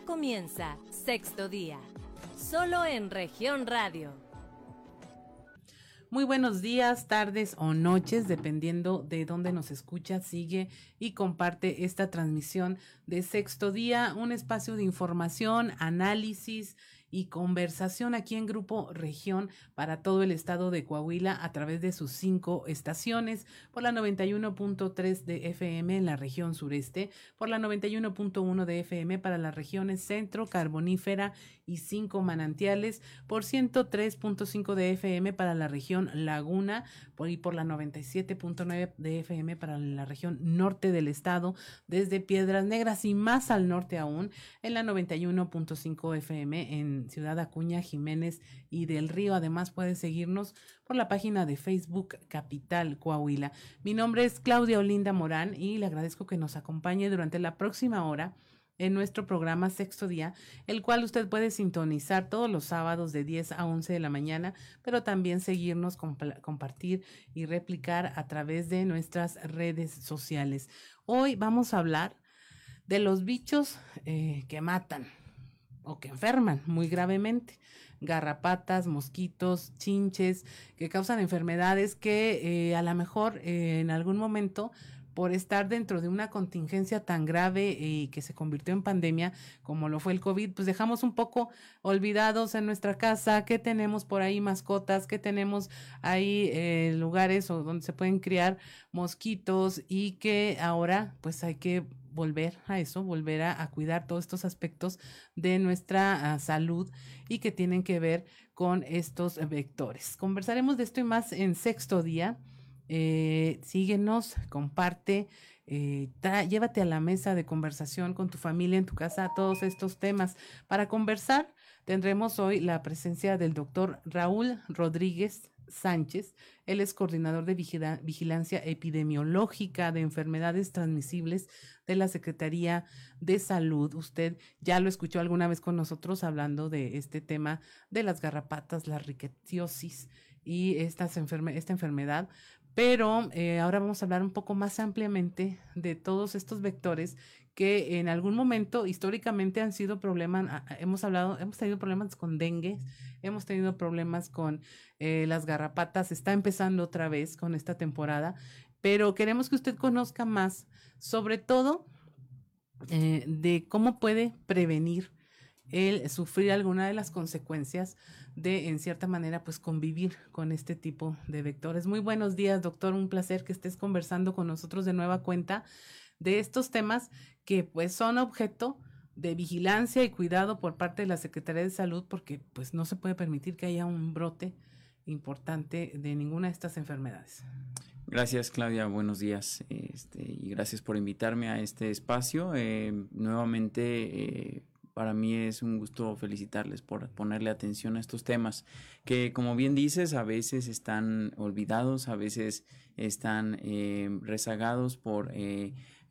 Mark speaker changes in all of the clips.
Speaker 1: Comienza sexto día, solo en región radio.
Speaker 2: Muy buenos días, tardes o noches, dependiendo de dónde nos escucha, sigue y comparte esta transmisión de sexto día, un espacio de información, análisis y conversación aquí en Grupo Región para todo el estado de Coahuila a través de sus cinco estaciones, por la 91.3 de FM en la región sureste, por la 91.1 de FM para las regiones centro, carbonífera y cinco manantiales, por 103.5 de FM para la región laguna por, y por la 97.9 de FM para la región norte del estado, desde Piedras Negras y más al norte aún, en la 91.5 FM en Ciudad Acuña, Jiménez y del Río. Además, puede seguirnos por la página de Facebook Capital Coahuila. Mi nombre es Claudia Olinda Morán y le agradezco que nos acompañe durante la próxima hora en nuestro programa Sexto Día, el cual usted puede sintonizar todos los sábados de 10 a 11 de la mañana, pero también seguirnos, compartir y replicar a través de nuestras redes sociales. Hoy vamos a hablar de los bichos eh, que matan o que enferman muy gravemente. Garrapatas, mosquitos, chinches, que causan enfermedades que eh, a lo mejor eh, en algún momento por estar dentro de una contingencia tan grave y que se convirtió en pandemia como lo fue el COVID, pues dejamos un poco olvidados en nuestra casa, que tenemos por ahí mascotas, que tenemos ahí eh, lugares donde se pueden criar mosquitos y que ahora pues hay que volver a eso, volver a, cuidar todos estos aspectos de nuestra ah, salud y que tienen que ver con estos vectores. Conversaremos de esto y más en sexto día. Eh, síguenos, comparte, eh, llévate a la mesa de conversación con tu familia en tu casa todos estos temas. Para conversar, tendremos hoy la presencia del doctor Raúl Rodríguez Sánchez. Él es coordinador de vigilancia epidemiológica de enfermedades transmisibles de la Secretaría de Salud. Usted ya lo escuchó alguna vez con nosotros hablando de este tema de las garrapatas, la riquetiosis y esta enfermedad. Pero eh, ahora vamos a hablar un poco más ampliamente de todos estos vectores que en algún momento históricamente han sido problemas, hemos hablado, hemos tenido problemas con dengue, hemos tenido problemas con eh, las garrapatas, está empezando otra vez con esta temporada, pero queremos que usted conozca más, sobre todo eh, de cómo puede prevenir el sufrir alguna de las consecuencias de, en cierta manera, pues convivir con este tipo de vectores. Muy buenos días, doctor. Un placer que estés conversando con nosotros de nueva cuenta de estos temas que pues son objeto de vigilancia y cuidado por parte de la Secretaría de Salud porque pues no se puede permitir que haya un brote importante de ninguna de estas enfermedades.
Speaker 3: Gracias Claudia, buenos días este, y gracias por invitarme a este espacio. Eh, nuevamente eh, para mí es un gusto felicitarles por ponerle atención a estos temas que como bien dices a veces están olvidados, a veces están eh, rezagados por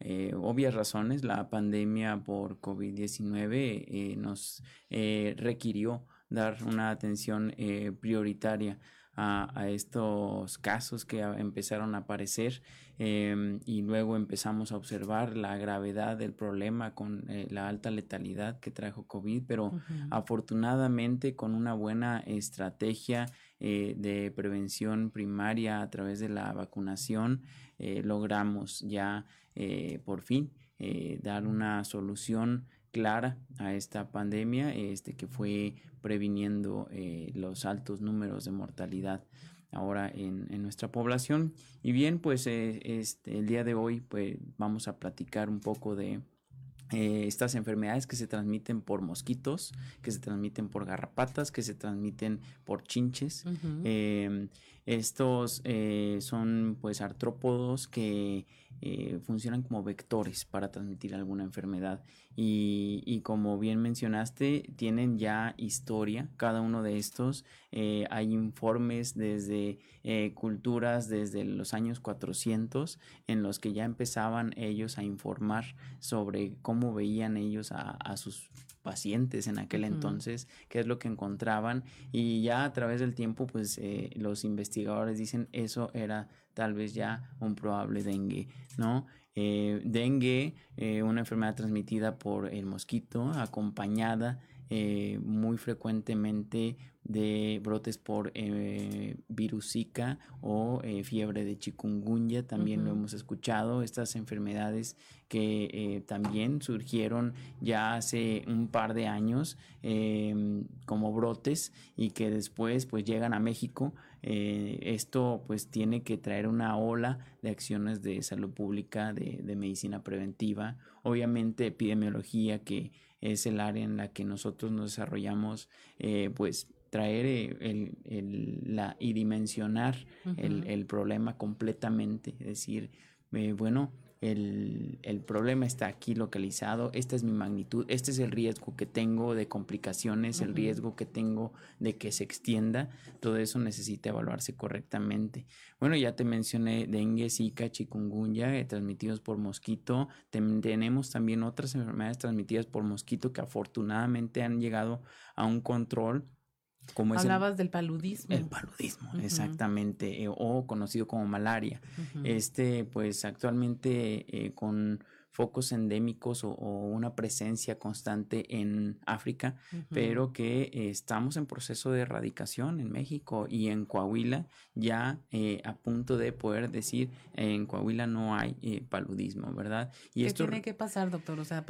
Speaker 3: eh, obvias razones, la pandemia por COVID-19 eh, nos eh, requirió dar una atención prioritaria a, estos casos que empezaron a aparecer em, y luego empezamos a observar la gravedad del problema con la alta letalidad que trajo COVID, pero afortunadamente con una buena estrategia de prevención primaria a través de la vacunación logramos ya eh, por fin eh, dar una solución clara a esta pandemia este, que fue previniendo eh, los altos números de mortalidad ahora en, en nuestra población. Y bien, pues este, el día de hoy pues, vamos a platicar un poco de estas enfermedades que se transmiten por mosquitos, que se transmiten por garrapatas, que se transmiten por chinches. Em, estos son pues artrópodos que eh, funcionan como vectores para transmitir alguna enfermedad. Y, como bien mencionaste tienen ya historia cada uno de estos. Eh, hay informes desde eh, culturas desde los años 400 en los que ya empezaban ellos a informar sobre cómo veían ellos a, sus pacientes en aquel entonces, qué es lo que encontraban. Y ya a través del tiempo pues los investigadores dicen eso era tal vez ya un probable dengue, ¿no? Eh, dengue, eh, una enfermedad transmitida por el mosquito, acompañada eh, muy frecuentemente de brotes por virus Zika o fiebre de chikungunya, también lo hemos escuchado, estas enfermedades que también surgieron ya hace un par de años em, como brotes y que después pues llegan a México. Esto pues tiene que traer una ola de acciones de salud pública, de, de medicina preventiva, obviamente epidemiología que es el área en la que nosotros nos desarrollamos, pues traer eh, el, el, la, y dimensionar el, el, problema completamente. Es decir, eh, bueno, el, el, problema está aquí localizado, esta es mi magnitud, este es el riesgo que tengo de complicaciones, el riesgo que tengo de que se extienda, todo eso necesita evaluarse correctamente. Bueno, ya te mencioné dengue, zika, chikungunya, eh, transmitidos por mosquito, tenemos también otras enfermedades transmitidas por mosquito que afortunadamente han llegado a un control
Speaker 2: Hablabas del paludismo.
Speaker 3: El paludismo, exactamente, eh, o conocido como malaria. Este, pues actualmente eh, con focos endémicos o, una presencia constante en África, pero que eh, estamos en proceso de erradicación en México y en Coahuila ya a punto de poder decir en Coahuila no hay paludismo, ¿verdad?
Speaker 2: Y ¿Qué esto tiene que pasar, doctor? O sea,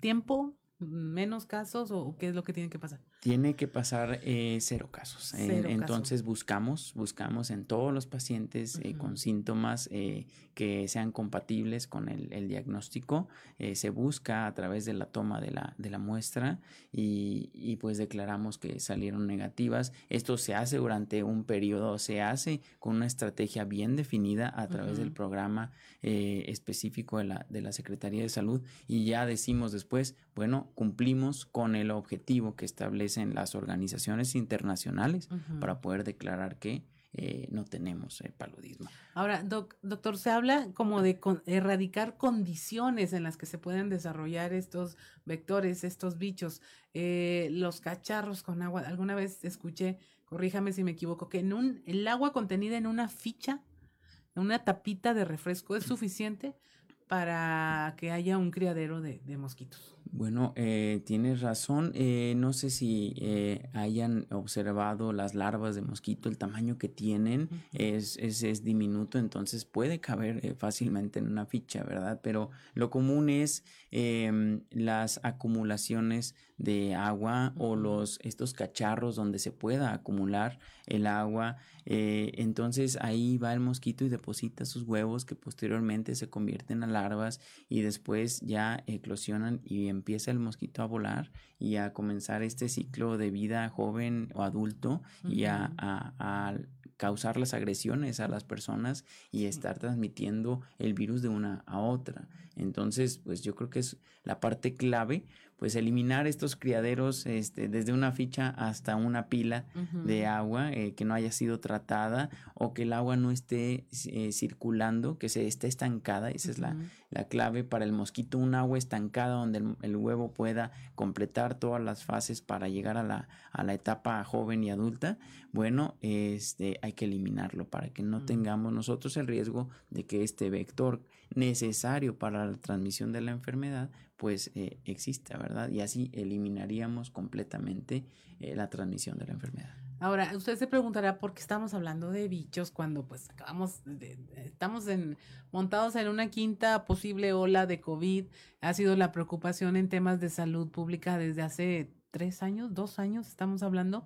Speaker 2: tiempo menos casos o qué es lo que tiene que pasar?
Speaker 3: Tiene que pasar eh, cero casos. entonces buscamos, buscamos en todos los pacientes eh, con síntomas eh, que sean compatibles con el, diagnóstico. se busca a través de la toma de la, de la muestra y, y, pues declaramos que salieron negativas. Esto se hace durante un periodo, se hace con una estrategia bien definida a través del programa específico de la, de la Secretaría de Salud y ya decimos después, bueno, cumplimos con el objetivo que establecen las organizaciones internacionales para poder declarar que eh, no tenemos eh, paludismo.
Speaker 2: Ahora, doctor, se habla como de erradicar condiciones en las que se pueden desarrollar estos vectores, estos bichos. Eh, los cacharros con agua, alguna vez escuché, corríjame si me equivoco, que en un, el agua contenida en una ficha, en una tapita de refresco, es suficiente para que haya un criadero de mosquitos.
Speaker 3: Bueno, eh, tienes razón. Eh, no sé si eh, hayan observado las larvas de mosquito, el tamaño que tienen es, es, es, diminuto, entonces puede caber eh, fácilmente en una ficha, ¿verdad? Pero lo común es em, las acumulaciones de agua o los estos cacharros donde se pueda acumular el agua. entonces ahí va el mosquito y deposita sus huevos que posteriormente se convierten a larvas y después ya eclosionan y empieza el mosquito a volar y a comenzar este ciclo de vida joven o adulto y a, a, causar las agresiones a las personas y estar transmitiendo el virus de una a otra. Entonces, pues yo creo que es la parte clave pues eliminar estos criaderos este, desde una ficha hasta una pila de agua eh, que no haya sido tratada o que el agua no esté eh, circulando, que se esté estancada, esa es la, la, clave para el mosquito, un agua estancada donde el, huevo pueda completar todas las fases para llegar a la, a la etapa joven y adulta, bueno, este, hay que eliminarlo para que no tengamos nosotros el riesgo de que este vector necesario para la transmisión de la enfermedad pues eh, exista, ¿verdad? Y así eliminaríamos completamente eh, la transmisión de la enfermedad.
Speaker 2: Ahora, usted se preguntará por qué estamos hablando de bichos cuando pues acabamos, de, estamos montados en una quinta posible ola de COVID. Ha sido la preocupación en temas de salud pública desde hace tres años, dos años estamos hablando.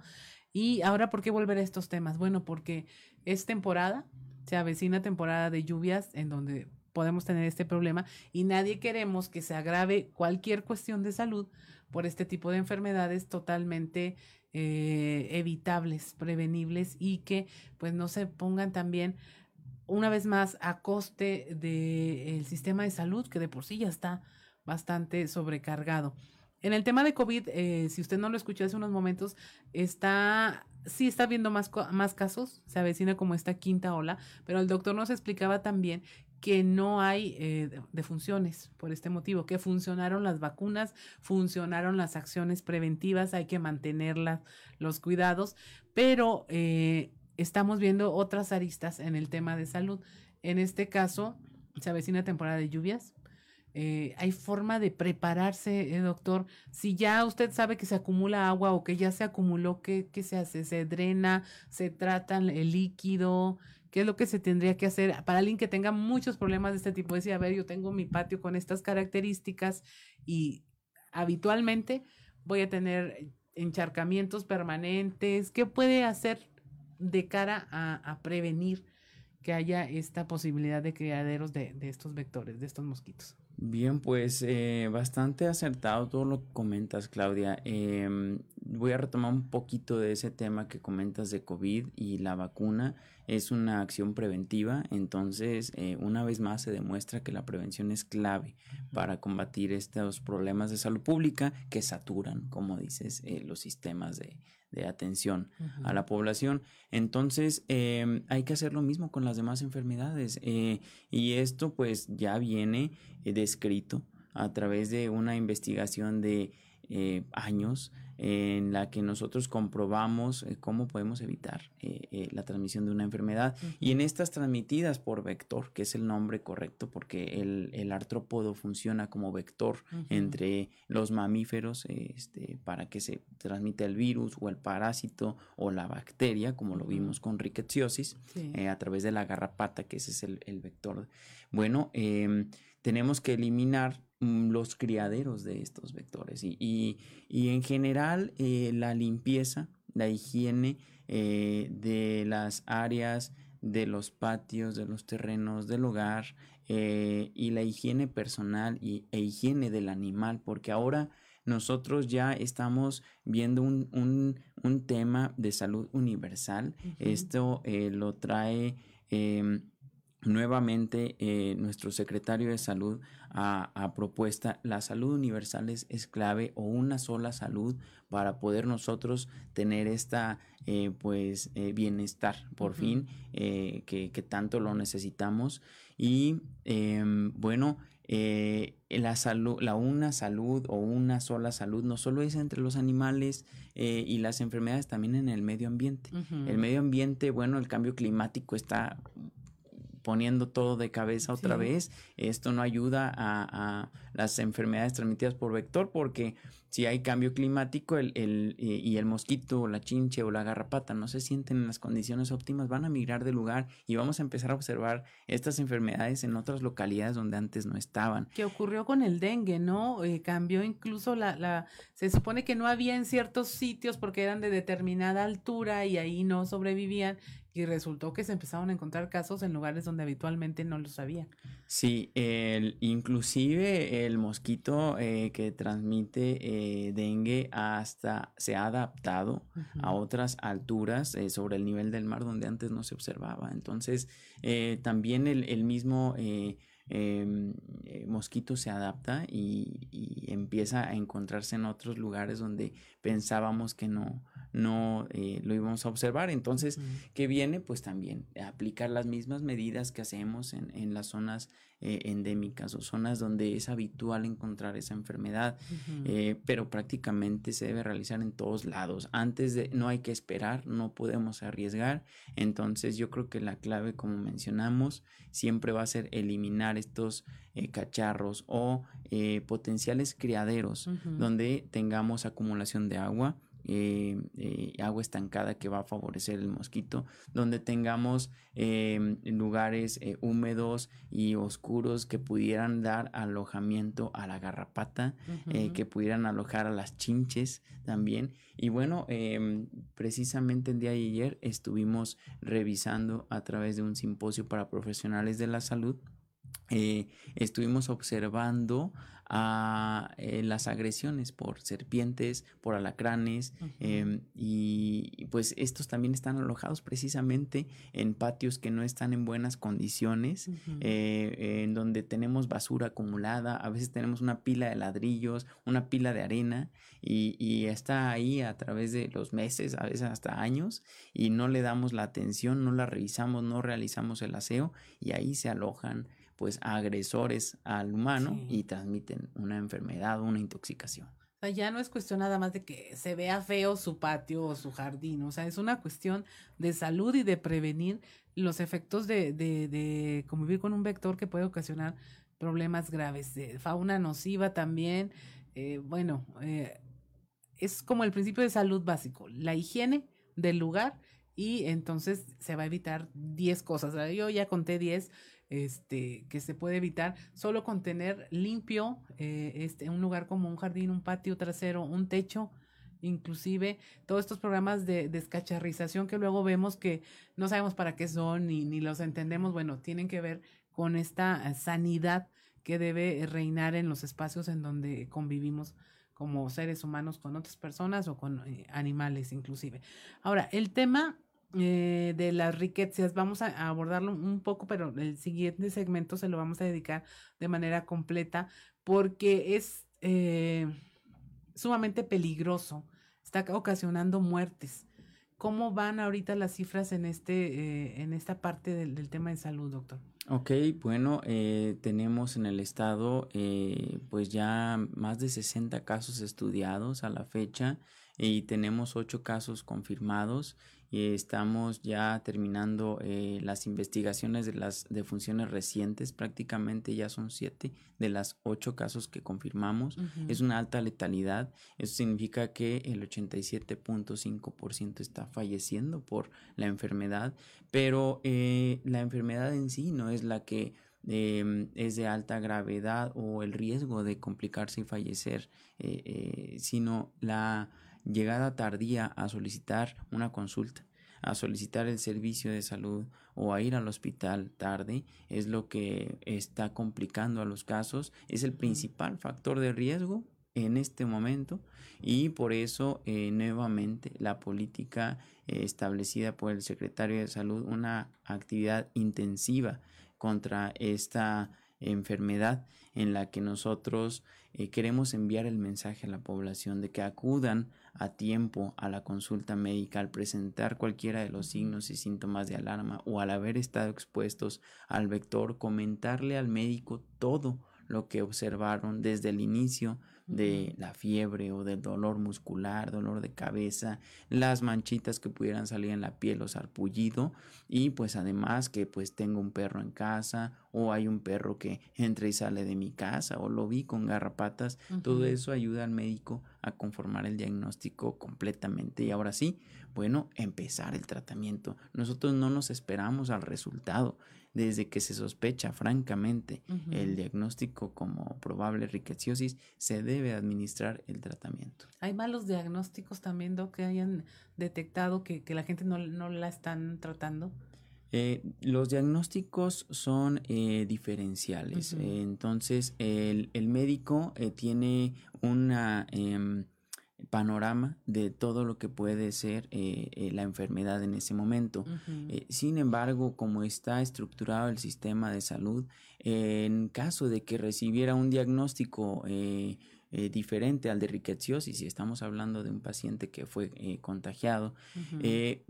Speaker 2: Y ahora, ¿por qué volver a estos temas? Bueno, porque es temporada, se avecina temporada de lluvias en donde podemos tener este problema y nadie queremos que se agrave cualquier cuestión de salud por este tipo de enfermedades totalmente eh, evitables, prevenibles y que pues no se pongan también una vez más a coste del sistema de salud que de por sí ya está bastante sobrecargado. En el tema de COVID, eh, si usted no lo escuchó hace unos momentos, está, sí está viendo más, más casos, se avecina como esta quinta ola, pero el doctor nos explicaba también que no hay eh, defunciones por este motivo, que funcionaron las vacunas, funcionaron las acciones preventivas, hay que mantenerlas, los cuidados, pero eh, estamos viendo otras aristas en el tema de salud. En este caso, se avecina temporada de lluvias. Eh, hay forma de prepararse, doctor. Si ya usted sabe que se acumula agua o que ya se acumuló, ¿qué, ¿qué, se hace? ¿Se drena? ¿Se trata el líquido? ¿Qué es lo que se tendría que hacer para alguien que tenga muchos problemas de este tipo? Decir, a ver, yo tengo mi patio con estas características y habitualmente voy a tener encharcamientos permanentes. ¿Qué puede hacer de cara a, prevenir que haya esta posibilidad de criaderos de, de estos vectores, de estos mosquitos?
Speaker 3: Bien, pues eh, bastante acertado todo lo que comentas, Claudia. Em, voy a retomar un poquito de ese tema que comentas de COVID y la vacuna. Es una acción preventiva, entonces eh, una vez más se demuestra que la prevención es clave para combatir estos problemas de salud pública que saturan, como dices, eh, los sistemas de, de atención a la población. Entonces, em, hay que hacer lo mismo con las demás enfermedades. Eh, y esto pues ya viene eh, descrito a través de una investigación de eh, años en la que nosotros comprobamos eh, cómo podemos evitar eh, la transmisión de una enfermedad. Y en estas transmitidas por vector, que es el nombre correcto, porque el, el artrópodo funciona como vector entre los mamíferos este, para que se transmita el virus o el parásito o la bacteria, como lo vimos con rickettsiosis, a través de la garrapata, que ese es el, el vector. Bueno, em, tenemos que eliminar los criaderos de estos vectores y, y, en general eh, la limpieza, la higiene eh, de las áreas, de los patios, de los terrenos, del hogar eh, y la higiene personal y, e higiene del animal, porque ahora nosotros ya estamos viendo un, un, un tema de salud universal. Esto lo trae nuevamente nuestro secretario de salud a, propuesta, la salud universal es, clave o una sola salud para poder nosotros tener esta eh, pues eh, bienestar por fin eh, que, tanto lo necesitamos. Y em, bueno la salud la una salud o una sola salud no solo es entre los animales y las enfermedades también en el medio ambiente. El medio ambiente bueno el cambio climático está poniendo todo de cabeza otra vez. Esto no ayuda a, las enfermedades transmitidas por vector porque si hay cambio climático el, el, y el mosquito o la chinche o la garrapata no se sienten en las condiciones óptimas, van a migrar de lugar y vamos a empezar a observar estas enfermedades en otras localidades donde antes no estaban.
Speaker 2: ¿Qué ocurrió con el dengue, no? Eh, cambió incluso la, la, se supone que no había en ciertos sitios porque eran de determinada altura y ahí no sobrevivían y resultó que se empezaron a encontrar casos en lugares donde habitualmente no los había.
Speaker 3: Sí, el, inclusive el mosquito eh, que transmite eh, dengue hasta se ha adaptado a otras alturas eh, sobre el nivel del mar donde antes no se observaba. Entonces, también el, el mismo Em, eh, mosquito se adapta y, empieza a encontrarse en otros lugares donde pensábamos que no, no eh, lo íbamos a observar. Entonces, ¿qué viene? Pues también aplicar las mismas medidas que hacemos en, en las zonas eh, endémicas o zonas donde es habitual encontrar esa enfermedad, eh, pero prácticamente se debe realizar en todos lados. Antes de, no hay que esperar, no podemos arriesgar. Entonces yo creo que la clave, como mencionamos, siempre va a ser eliminar estos eh, cacharros o potenciales criaderos donde tengamos acumulación de agua eh, eh, agua estancada que va a favorecer el mosquito, donde tengamos em, lugares eh, húmedos y oscuros que pudieran dar alojamiento a la garrapata, que pudieran alojar a las chinches también. Y bueno, em, precisamente el día de ayer estuvimos revisando a través de un simposio para profesionales de la salud. Estuvimos observando a eh, las agresiones por serpientes, por alacranes, em, y pues estos también están alojados precisamente en patios que no están en buenas condiciones, eh, en donde tenemos basura acumulada, a veces tenemos una pila de ladrillos, una pila de arena, y, y está ahí a través de los meses, a veces hasta años, y no le damos la atención, no la revisamos, no realizamos el aseo, y ahí se alojan pues agresores al humano y transmiten una enfermedad o una intoxicación.
Speaker 2: O sea, ya no es cuestión nada más de que se vea feo su patio o su jardín, o sea, es una cuestión de salud y de prevenir los efectos de, de, de convivir con un vector que puede ocasionar problemas graves, de fauna nociva también, eh, bueno, eh, es como el principio de salud básico, la higiene del lugar y entonces se va a evitar 10 cosas. Yo ya conté 10 este, que se puede evitar solo con tener limpio eh, este, un lugar como un jardín, un patio trasero, un techo, inclusive todos estos programas de descacharrización que luego vemos que no sabemos para qué son ni, ni los entendemos, bueno, tienen que ver con esta sanidad que debe reinar en los espacios en donde convivimos como seres humanos con otras personas o con eh, animales inclusive. Ahora, el tema eh, de las riquezas. Vamos a, abordarlo un poco, pero el siguiente segmento se lo vamos a dedicar de manera completa porque es eh, sumamente peligroso. Está ocasionando muertes. ¿Cómo van ahorita las cifras en, este, eh, en esta parte del, del, tema de salud, doctor?
Speaker 3: Ok, bueno, tenemos en el estado pues ya más de 60 casos estudiados a la fecha y tenemos 8 casos confirmados y estamos ya terminando eh, las investigaciones de las defunciones recientes, prácticamente ya son siete de las ocho casos que confirmamos. Es una alta letalidad, eso significa que el 87.5% está falleciendo por la enfermedad, pero eh, la enfermedad en sí no es la que em, es de alta gravedad o el riesgo de complicarse y fallecer, eh, sino la llegada tardía a solicitar una consulta, a solicitar el servicio de salud o a ir al hospital tarde es lo que está complicando a los casos, es el principal factor de riesgo en este momento y por eso eh, nuevamente la política eh, establecida por el secretario de salud una actividad intensiva contra esta enfermedad en la que nosotros eh, queremos enviar el mensaje a la población de que acudan a tiempo a la consulta médica al presentar cualquiera de los signos y síntomas de alarma o al haber estado expuestos al vector, comentarle al médico todo lo que observaron desde el inicio de la fiebre o del dolor muscular, dolor de cabeza, las manchitas que pudieran salir en la piel o sarpullido y pues además que pues tengo un perro en casa o hay un perro que entra y sale de mi casa o lo vi con garrapatas, todo eso ayuda al médico a conformar el diagnóstico completamente y ahora sí, bueno, empezar el tratamiento. Nosotros no nos esperamos al resultado, desde que se sospecha francamente el diagnóstico como probable riqueciosis, se debe administrar el tratamiento.
Speaker 2: ¿Hay malos diagnósticos también, Doc, que hayan detectado que, la gente no, la están tratando?
Speaker 3: Eh, los diagnósticos son eh, diferenciales. entonces, el, el médico eh, tiene una em, panorama de todo lo que puede ser eh, eh, la enfermedad en ese momento. Eh, sin embargo, como está estructurado el sistema de salud, en caso de que recibiera un diagnóstico diferente al de riqueciosis, si estamos hablando de un paciente que fue contagiado,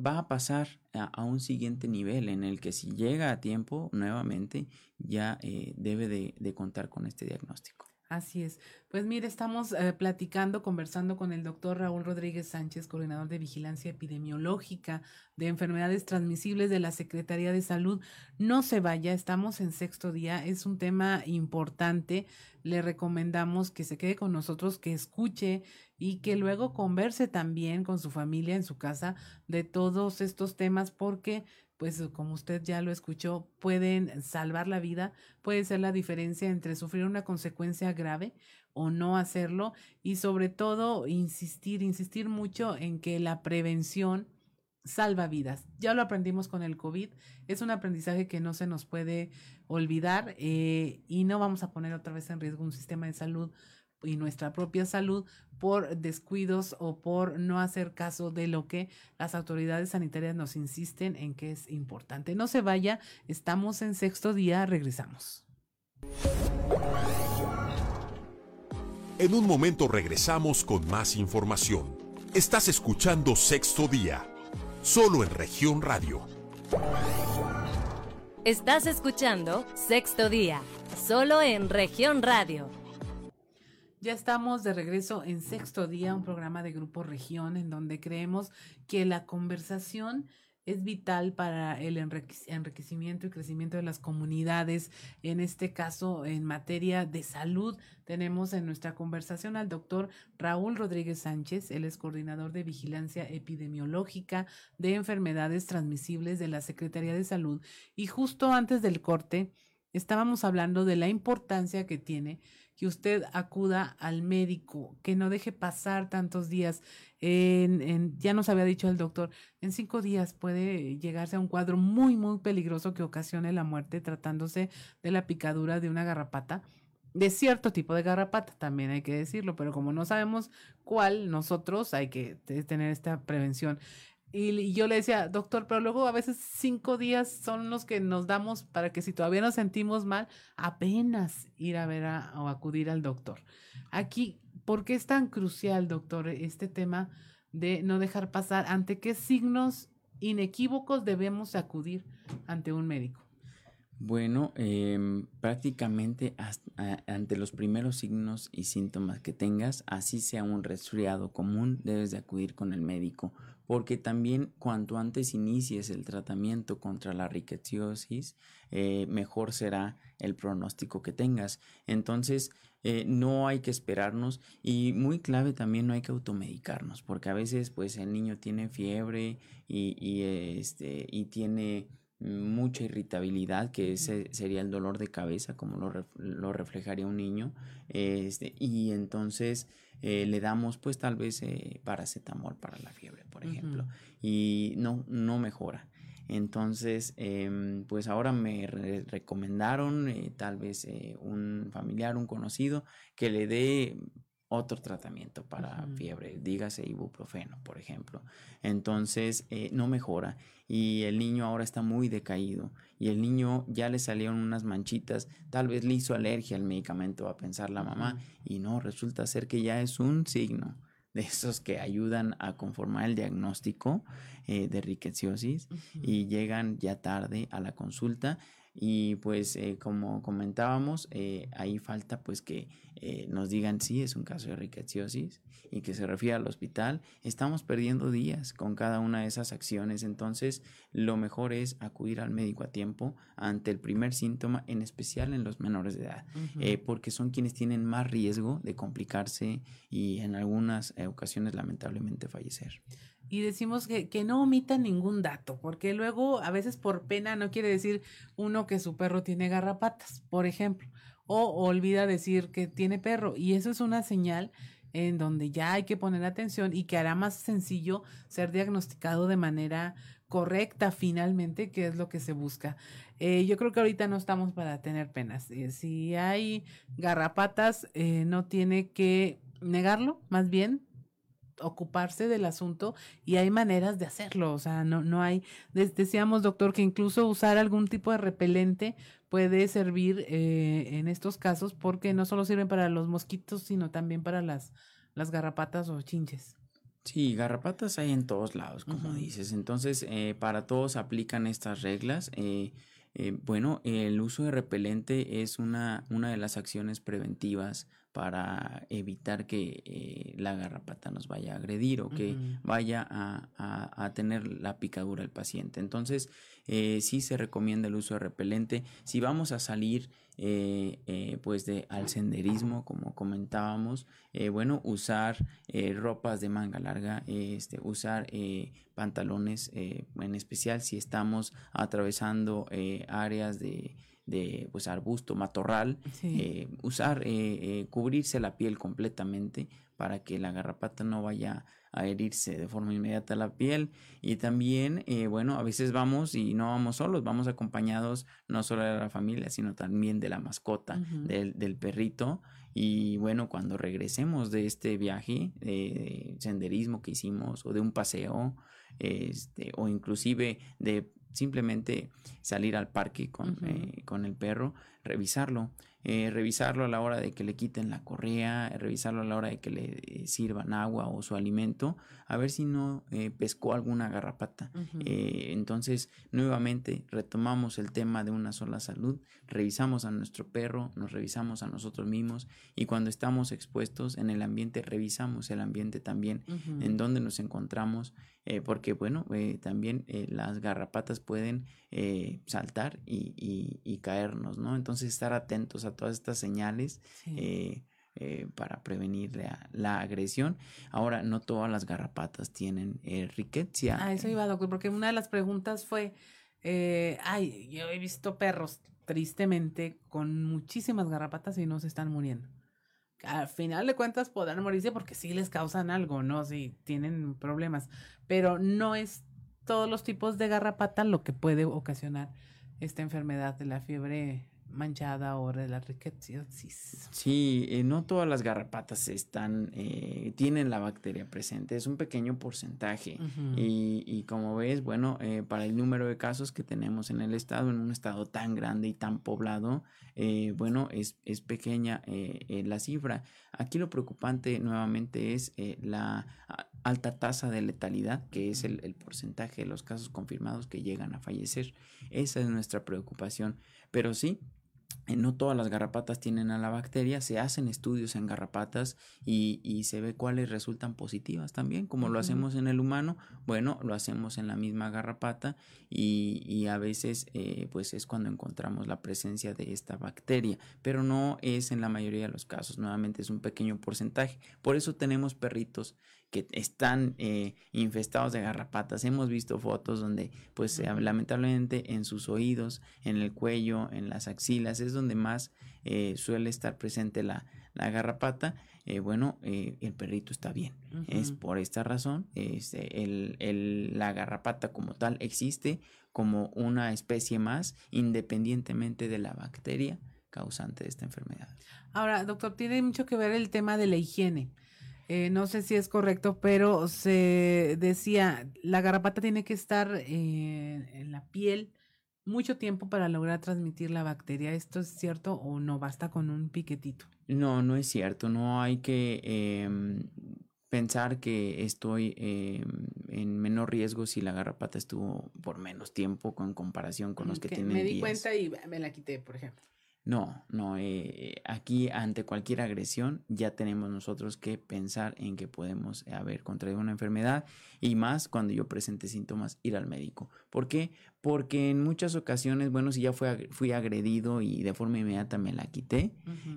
Speaker 3: va a pasar a, un siguiente nivel en el que si llega a tiempo, nuevamente, ya debe de contar con este diagnóstico.
Speaker 2: Así es. Pues mire, estamos eh, platicando, conversando con el doctor Raúl Rodríguez Sánchez, coordinador de vigilancia epidemiológica de enfermedades transmisibles de la Secretaría de Salud. No se vaya, estamos en sexto día, es un tema importante. Le recomendamos que se quede con nosotros, que escuche y que luego converse también con su familia en su casa de todos estos temas porque pues como usted ya lo escuchó, pueden salvar la vida, puede ser la diferencia entre sufrir una consecuencia grave o no hacerlo y sobre todo insistir, insistir mucho en que la prevención salva vidas. Ya lo aprendimos con el COVID, es un aprendizaje que no se nos puede olvidar eh, y no vamos a poner otra vez en riesgo un sistema de salud y nuestra propia salud por descuidos o por no hacer caso de lo que las autoridades sanitarias nos insisten en que es importante. No se vaya, estamos en sexto día, regresamos.
Speaker 4: En un momento regresamos con más información. Estás escuchando Sexto Día, solo en región radio.
Speaker 1: Estás escuchando Sexto Día, solo en región radio
Speaker 2: Ya estamos de regreso en sexto día, un programa de Grupo Región, en donde creemos que la conversación es vital para el enriquecimiento y crecimiento de las comunidades. En este caso, en materia de salud, tenemos en nuestra conversación al doctor Raúl Rodríguez Sánchez, él es coordinador de vigilancia epidemiológica de enfermedades transmisibles de la Secretaría de Salud. Y justo antes del corte, estábamos hablando de la importancia que tiene que usted acuda al médico, que no deje pasar tantos días. En, ya nos había dicho el doctor, en cinco días puede llegarse a un cuadro muy, muy peligroso que ocasione la muerte tratándose de la picadura de una garrapata de cierto tipo de garrapata, también hay que decirlo, pero como no sabemos cuál, nosotros hay que tener esta prevención. Y, yo le decía, doctor, pero luego a veces cinco días son los que nos damos para que si todavía nos sentimos mal, apenas ir a ver o acudir al doctor. Aquí, ¿por qué es tan crucial, doctor, este tema de no dejar pasar? ¿Ante qué signos inequívocos debemos acudir ante un médico?
Speaker 3: Bueno, em, prácticamente ante los primeros signos y síntomas que tengas, así sea un resfriado común, debes de acudir con el médico porque también cuanto antes inicies el tratamiento contra la riqueciosis, eh, mejor será el pronóstico que tengas. Entonces, eh, no hay que esperarnos y muy clave también no hay que automedicarnos, porque a veces pues el niño tiene fiebre y, y este, y tiene mucha irritabilidad, que ese sería el dolor de cabeza, como lo, lo reflejaría un niño, este, y entonces eh, le damos pues tal vez eh, paracetamol para la fiebre, por ejemplo, y no, no mejora. Entonces, em, pues ahora me recomendaron eh, tal vez un familiar, un conocido, que le dé otro tratamiento para fiebre, dígase ibuprofeno, por ejemplo. Entonces, no mejora y el niño ahora está muy decaído y el niño ya le salieron unas manchitas, tal vez le hizo alergia al medicamento, va a pensar la mamá, y no, resulta ser que ya es un signo de esos que ayudan a conformar el diagnóstico eh, de riqueciosis y llegan ya tarde a la consulta y pues eh, como comentábamos, eh, ahí falta pues que eh, nos digan si es un caso de riqueciosis y que se refiere al hospital. Estamos perdiendo días con cada una de esas acciones, entonces lo mejor es acudir al médico a tiempo ante el primer síntoma, en especial en los menores de edad, porque son quienes tienen más riesgo de complicarse y en algunas ocasiones lamentablemente fallecer
Speaker 2: y decimos que, que, no omita ningún dato, porque luego a veces por pena no quiere decir uno que su perro tiene garrapatas, por ejemplo, o olvida decir que tiene perro, y eso es una señal en donde ya hay que poner atención y que hará más sencillo ser diagnosticado de manera correcta finalmente, que es lo que se busca. Eh, yo creo que ahorita no estamos para tener penas. Eh, si hay garrapatas, eh, no tiene que negarlo, más bien ocuparse del asunto y hay maneras de hacerlo, o sea, no, no hay, decíamos doctor que incluso usar algún tipo de repelente puede servir eh, en estos casos porque no solo sirven para los mosquitos, sino también para las, las garrapatas o chinches.
Speaker 3: Sí, garrapatas hay en todos lados, como dices. Entonces, eh, para todos aplican estas reglas. Eh, eh, bueno, el uso de repelente es una, una de las acciones preventivas para evitar que eh, la garrapata nos vaya a agredir o que vaya a, tener la picadura el paciente. Entonces, eh, sí se recomienda el uso de repelente. Si vamos a salir eh, pues de al senderismo como comentábamos bueno usar ropas de manga larga este usar pantalones en especial si estamos atravesando áreas de de pues arbusto matorral usar cubrirse la piel completamente para que la garrapata no vaya a herirse de forma inmediata la piel. Y también eh, bueno a veces vamos y no vamos solos vamos acompañados no solo de la familia sino también de la mascota del, del, perrito. Y bueno cuando regresemos de este viaje de senderismo que hicimos o de un paseo este o inclusive de simplemente salir al parque con, eh, con el perro revisarlo. Eh, revisarlo a la hora de que le quiten la correa, revisarlo a la hora de que le eh, sirvan agua o su alimento, a ver si no eh, pescó alguna garrapata. entonces, nuevamente retomamos el tema de una sola salud, revisamos a nuestro perro, nos revisamos a nosotros mismos y cuando estamos expuestos en el ambiente, revisamos el ambiente también, en donde nos encontramos, porque bueno, también las garrapatas pueden saltar y, y, caernos, ¿no? Entonces, estar atentos a todas estas señales eh, eh, para prevenir la, agresión. Ahora, no todas las garrapatas tienen eh, riqueza.
Speaker 2: Ah, eso iba, doctor, porque una de las preguntas fue, ay, yo he visto perros tristemente con muchísimas garrapatas y no se están muriendo. Al final de cuentas podrán morirse porque sí les causan algo, ¿no? Sí, tienen problemas, pero no es todos los tipos de garrapata lo que puede ocasionar esta enfermedad de la fiebre manchada o de la rickettsiosis.
Speaker 3: Sí, eh, no todas las garrapatas están, eh, tienen la bacteria presente, es un pequeño porcentaje. y, y, como ves, bueno, eh, para el número de casos que tenemos en el estado, en un estado tan grande y tan poblado, bueno, es, es pequeña la cifra. Aquí lo preocupante nuevamente es la alta tasa de letalidad, que es el, el porcentaje de los casos confirmados que llegan a fallecer. Esa es nuestra preocupación. Pero sí, eh, no todas las garrapatas tienen a la bacteria, se hacen estudios en garrapatas y, se ve cuáles resultan positivas también, como lo hacemos en el humano, bueno, lo hacemos en la misma garrapata y, a veces eh, pues es cuando encontramos la presencia de esta bacteria, pero no es en la mayoría de los casos, nuevamente es un pequeño porcentaje, por eso tenemos perritos que están eh, infestados de garrapatas. Hemos visto fotos donde, pues, lamentablemente en sus oídos, en el cuello, en las axilas, es donde más eh, suele estar presente la, garrapata. Eh, bueno, el perrito está bien. Es por esta razón, este, el, la garrapata como tal existe como una especie más, independientemente de la bacteria causante de esta enfermedad.
Speaker 2: Ahora, doctor, tiene mucho que ver el tema de la higiene. Eh, no sé si es correcto, pero se decía, la garrapata tiene que estar eh, en la piel mucho tiempo para lograr transmitir la bacteria. ¿Esto es cierto o no basta con un piquetito?
Speaker 3: No, no es cierto. No hay que em, pensar que estoy em, en menor riesgo si la garrapata estuvo por menos tiempo con comparación con los que, tienen
Speaker 2: Me di cuenta y me la quité, por ejemplo.
Speaker 3: No, no, eh, aquí ante cualquier agresión ya tenemos nosotros que pensar en que podemos haber contraído una enfermedad y más cuando yo presente síntomas ir al médico. ¿Por qué? Porque en muchas ocasiones, bueno, si ya fui, fui agredido y de forma inmediata me la quité,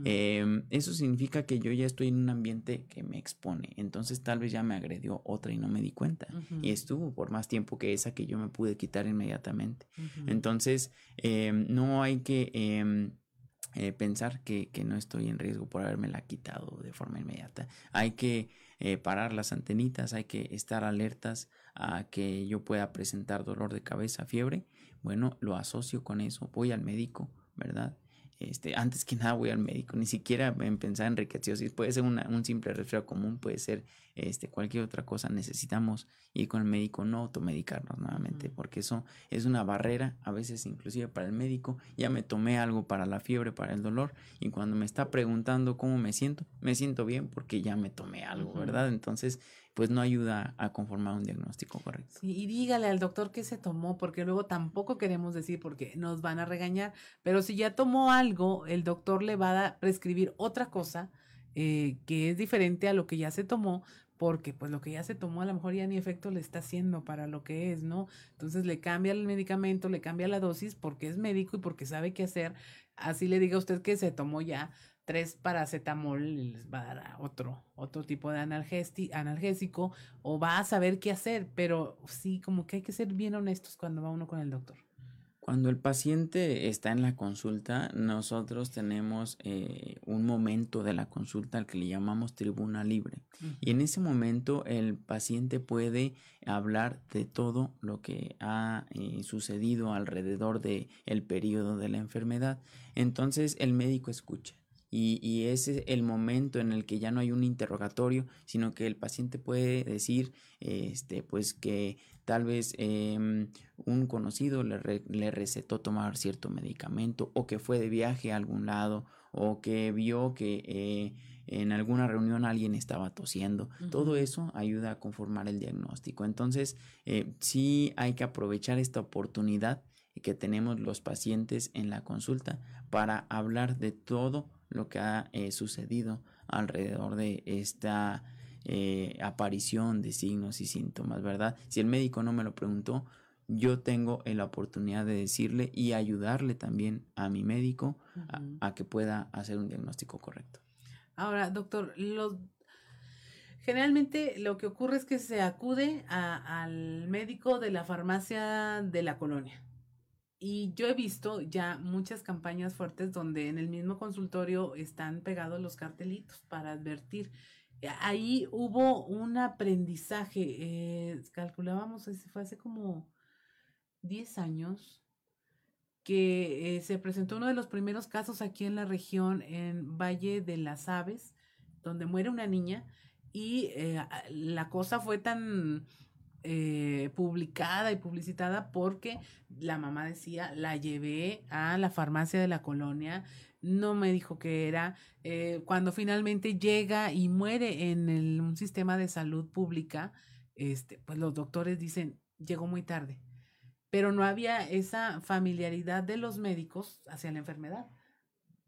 Speaker 3: em, eso significa que yo ya estoy en un ambiente que me expone. Entonces tal vez ya me agredió otra y no me di cuenta. Y estuvo por más tiempo que esa que yo me pude quitar inmediatamente. Entonces, em, no hay que em, eh, pensar que, no estoy en riesgo por haberme la quitado de forma inmediata. Hay que eh, parar las antenitas, hay que estar alertas a que yo pueda presentar dolor de cabeza, fiebre. Bueno, lo asocio con eso, voy al médico, ¿verdad? Este, antes que nada voy al médico, ni siquiera en pensar en riqueciosis, puede ser un simple resfriado común, puede ser este, cualquier otra cosa, necesitamos ir con el médico, no automedicarnos nuevamente, porque eso es una barrera, a veces inclusive para el médico, ya me tomé algo para la fiebre, para el dolor, y cuando me está preguntando cómo me siento, me siento bien porque ya me tomé algo, ¿verdad? Entonces, pues no ayuda a conformar un diagnóstico correcto.
Speaker 2: y dígale al doctor qué se tomó, porque luego tampoco queremos decir porque nos van a regañar, pero si ya tomó algo, el doctor le va a prescribir otra cosa eh, que es diferente a lo que ya se tomó, porque pues lo que ya se tomó a lo mejor ya ni efecto le está haciendo para lo que es, ¿no? Entonces le cambia el medicamento, le cambia la dosis porque es médico y porque sabe qué hacer. Así le diga a usted que se tomó ya tres paracetamol y les va a dar otro, otro tipo de analgésico o va a saber qué hacer, pero sí, como que hay que ser bien honestos cuando va uno con el doctor.
Speaker 3: Cuando el paciente está en la consulta, nosotros tenemos eh, un momento de la consulta al que le llamamos tribuna libre. Y en ese momento el paciente puede hablar de todo lo que ha eh, sucedido alrededor del el periodo de la enfermedad. Entonces el médico escucha y, y ese es el momento en el que ya no hay un interrogatorio, sino que el paciente puede decir, este, pues que tal vez em, un conocido le, le, recetó tomar cierto medicamento o que fue de viaje a algún lado o que vio que eh, en alguna reunión alguien estaba tosiendo. Todo eso ayuda a conformar el diagnóstico. Entonces, eh, sí hay que aprovechar esta oportunidad que tenemos los pacientes en la consulta para hablar de todo lo que ha eh, sucedido alrededor de esta eh, aparición de signos y síntomas, ¿verdad? Si el médico no me lo preguntó, yo tengo la oportunidad de decirle y ayudarle también a mi médico a, que pueda hacer un diagnóstico correcto.
Speaker 2: Ahora, doctor, los, generalmente lo que ocurre es que se acude al médico de la farmacia de la colonia. Y yo he visto ya muchas campañas fuertes donde en el mismo consultorio están pegados los cartelitos para advertir. Ahí hubo un aprendizaje, eh, calculábamos, fue hace como 10 años, que eh, se presentó uno de los primeros casos aquí en la región, en Valle de las Aves, donde muere una niña y eh, la cosa fue tan eh, publicada y publicitada porque la mamá decía, la llevé a la farmacia de la colonia, no me dijo que era, eh, cuando finalmente llega y muere en un sistema de salud pública, este, pues los doctores dicen, llegó muy tarde, pero no había esa familiaridad de los médicos hacia la enfermedad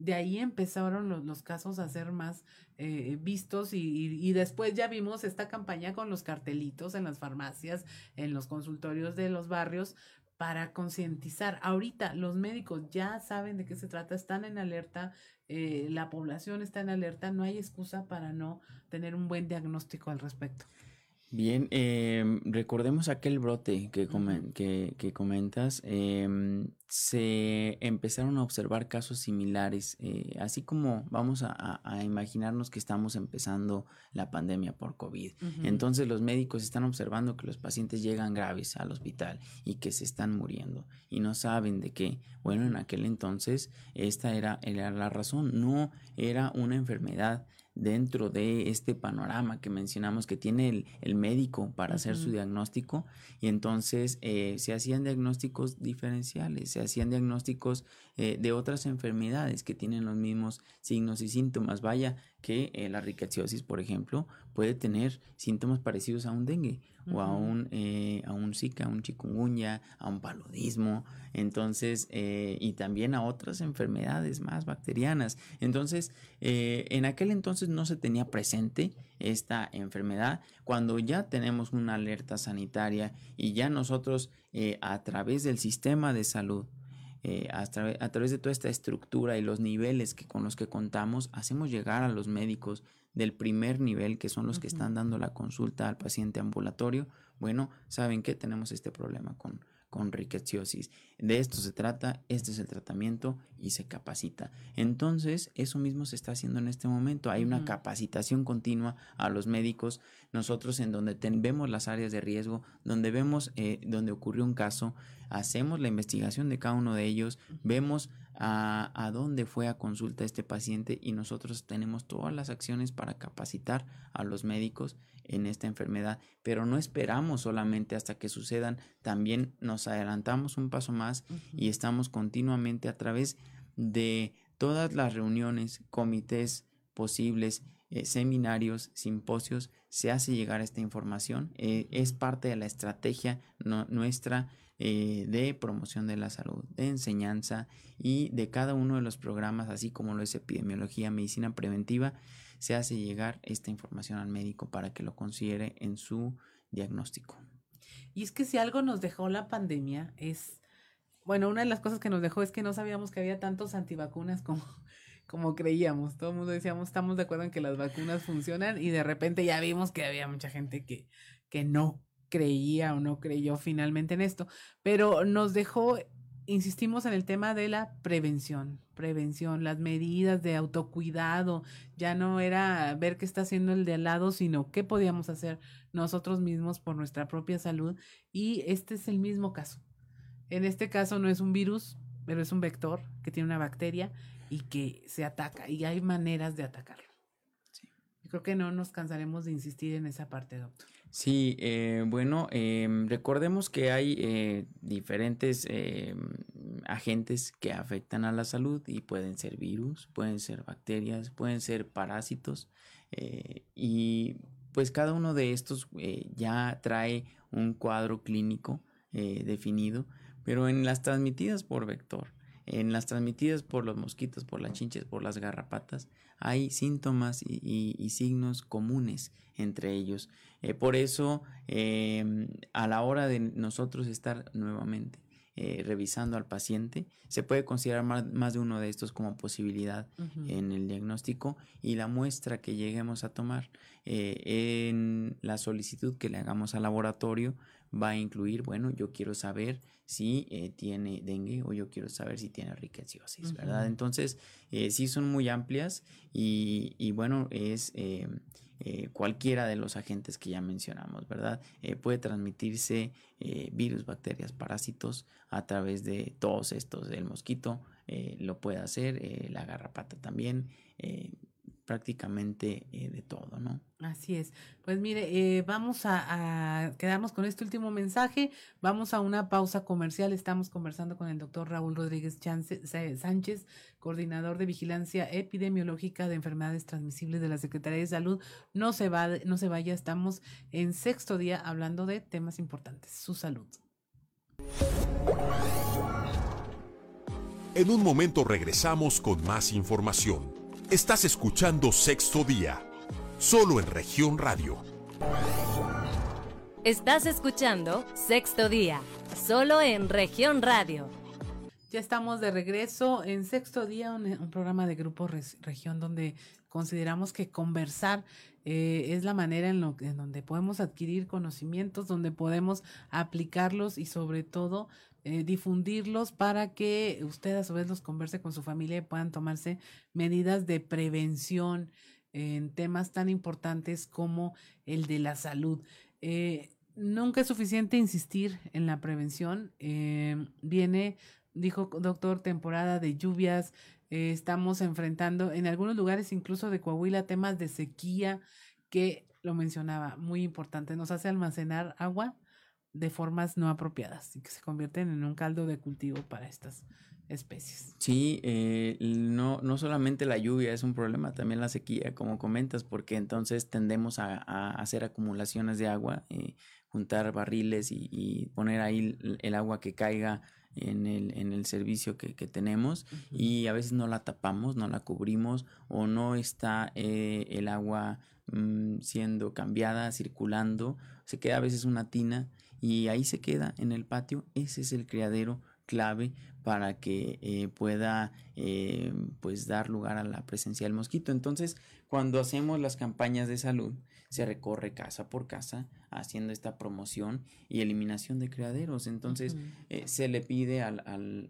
Speaker 2: de ahí empezaron los, los, casos a ser más eh, vistos y, y, después ya vimos esta campaña con los cartelitos en las farmacias, en los consultorios de los barrios para concientizar. Ahorita los médicos ya saben de qué se trata, están en alerta, eh, la población está en alerta, no hay excusa para no tener un buen diagnóstico al respecto.
Speaker 3: Bien, eh, recordemos aquel brote que, que, que, comentas. Eh, se empezaron a observar casos similares, eh, así como vamos a, a, imaginarnos que estamos empezando la pandemia por COVID. Entonces los médicos están observando que los pacientes llegan graves al hospital y que se están muriendo y no saben de qué. Bueno, en aquel entonces esta era, era la razón, no era una enfermedad dentro de este panorama que mencionamos que tiene el, médico para hacer su diagnóstico y entonces eh, se hacían diagnósticos diferenciales, se hacían diagnósticos eh, de otras enfermedades que tienen los mismos signos y síntomas. Vaya que eh, la rickettsiosis, por ejemplo, puede tener síntomas parecidos a un dengue o a un, eh, a un zika, a un chikungunya, a un paludismo, entonces, eh, y también a otras enfermedades más bacterianas. Entonces, eh, en aquel entonces no se tenía presente esta enfermedad. Cuando ya tenemos una alerta sanitaria y ya nosotros a través del sistema de salud, a, a, través de toda esta estructura y los niveles que, con los que contamos, hacemos llegar a los médicos del primer nivel, que son los que están dando la consulta al paciente ambulatorio, bueno, saben que tenemos este problema con, con rickettsiosis. De esto se trata, este es el tratamiento y se capacita. Entonces, eso mismo se está haciendo en este momento. Hay una capacitación continua a los médicos. Nosotros en donde vemos las áreas de riesgo, donde vemos eh, donde ocurrió un caso, hacemos la investigación de cada uno de ellos, vemos a, a, dónde fue a consulta este paciente y nosotros tenemos todas las acciones para capacitar a los médicos en esta enfermedad, pero no esperamos solamente hasta que sucedan, también nos adelantamos un paso más y estamos continuamente a través de todas las reuniones, comités posibles, eh, seminarios, simposios, se hace llegar esta información. Eh, es parte de la estrategia nuestra eh, de promoción de la salud, de enseñanza y de cada uno de los programas, así como lo es epidemiología, medicina preventiva, se hace llegar esta información al médico para que lo considere en su diagnóstico.
Speaker 2: Y es que si algo nos dejó la pandemia es, bueno, una de las cosas que nos dejó es que no sabíamos que había tantos antivacunas como, como creíamos. Todo el mundo decíamos, estamos de acuerdo en que las vacunas funcionan y de repente ya vimos que había mucha gente que, que no creía o no creyó finalmente en esto, pero nos dejó, insistimos en el tema de la prevención, prevención, las medidas de autocuidado, ya no era ver qué está haciendo el de al lado, sino qué podíamos hacer nosotros mismos por nuestra propia salud y este es el mismo caso. En este caso no es un virus, pero es un vector que tiene una bacteria y que se ataca y hay maneras de atacarlo. Creo que no nos cansaremos de insistir en esa parte, doctor.
Speaker 3: Sí, eh, bueno, em, recordemos que hay eh, diferentes em, agentes que afectan a la salud y pueden ser virus, pueden ser bacterias, pueden ser parásitos eh, y pues cada uno de estos ya trae un cuadro clínico definido, pero en las transmitidas por vector, en las transmitidas por los mosquitos, por las chinches, por las garrapatas, hay síntomas y, signos comunes entre ellos. Eh, por eso, em, a la hora de nosotros estar nuevamente eh, revisando al paciente, se puede considerar más, de uno de estos como posibilidad en el diagnóstico y la muestra que lleguemos a tomar eh, en la solicitud que le hagamos al laboratorio va a incluir, bueno, yo quiero saber si eh, tiene dengue o yo quiero saber si tiene riqueciosis, ¿verdad? Entonces, eh, sí son muy amplias y, y bueno, es eh, cualquiera de los agentes que ya mencionamos, ¿verdad? puede transmitirse virus, bacterias, parásitos a través de todos estos, el mosquito lo puede hacer, la garrapata también prácticamente eh, de todo, ¿no?
Speaker 2: Así es. Pues mire, eh, vamos a, quedarnos con este último mensaje. Vamos a una pausa comercial. Estamos conversando con el doctor Raúl Rodríguez Sánchez, coordinador de vigilancia epidemiológica de enfermedades transmisibles de la Secretaría de Salud. No se, va, no se vaya, estamos en sexto día hablando de temas importantes, su salud.
Speaker 4: En un momento regresamos con más información. Estás escuchando Sexto Día, solo en región radio.
Speaker 1: Estás escuchando Sexto Día, solo en región radio.
Speaker 2: Ya estamos de regreso en Sexto Día, un, programa de Grupo Región donde consideramos que conversar eh, es la manera en, lo, en donde podemos adquirir conocimientos, donde podemos aplicarlos y sobre todo eh, difundirlos para que usted a su vez los converse con su familia y puedan tomarse medidas de prevención en temas tan importantes como el de la salud. Eh, nunca es suficiente insistir en la prevención. Eh, viene, dijo doctor, temporada de lluvias. estamos enfrentando en algunos lugares, incluso de Coahuila, temas de sequía que lo mencionaba, muy importante. Nos hace almacenar agua de formas no apropiadas y que se convierten en un caldo de cultivo para estas especies.
Speaker 3: Sí, eh, no, no solamente la lluvia es un problema, también la sequía, como comentas, porque entonces tendemos a, hacer acumulaciones de agua, eh, juntar barriles y, poner ahí el, agua que caiga en el, en el servicio que, tenemos y a veces no la tapamos, no la cubrimos o no está eh, el agua mm, siendo cambiada, circulando, se queda a veces una tina y ahí se queda en el patio. Ese es el criadero clave para que eh, pueda eh, pues dar lugar a la presencia del mosquito. Entonces, cuando hacemos las campañas de salud, se recorre casa por casa haciendo esta promoción y eliminación de criaderos. Entonces, eh, se le pide al, al,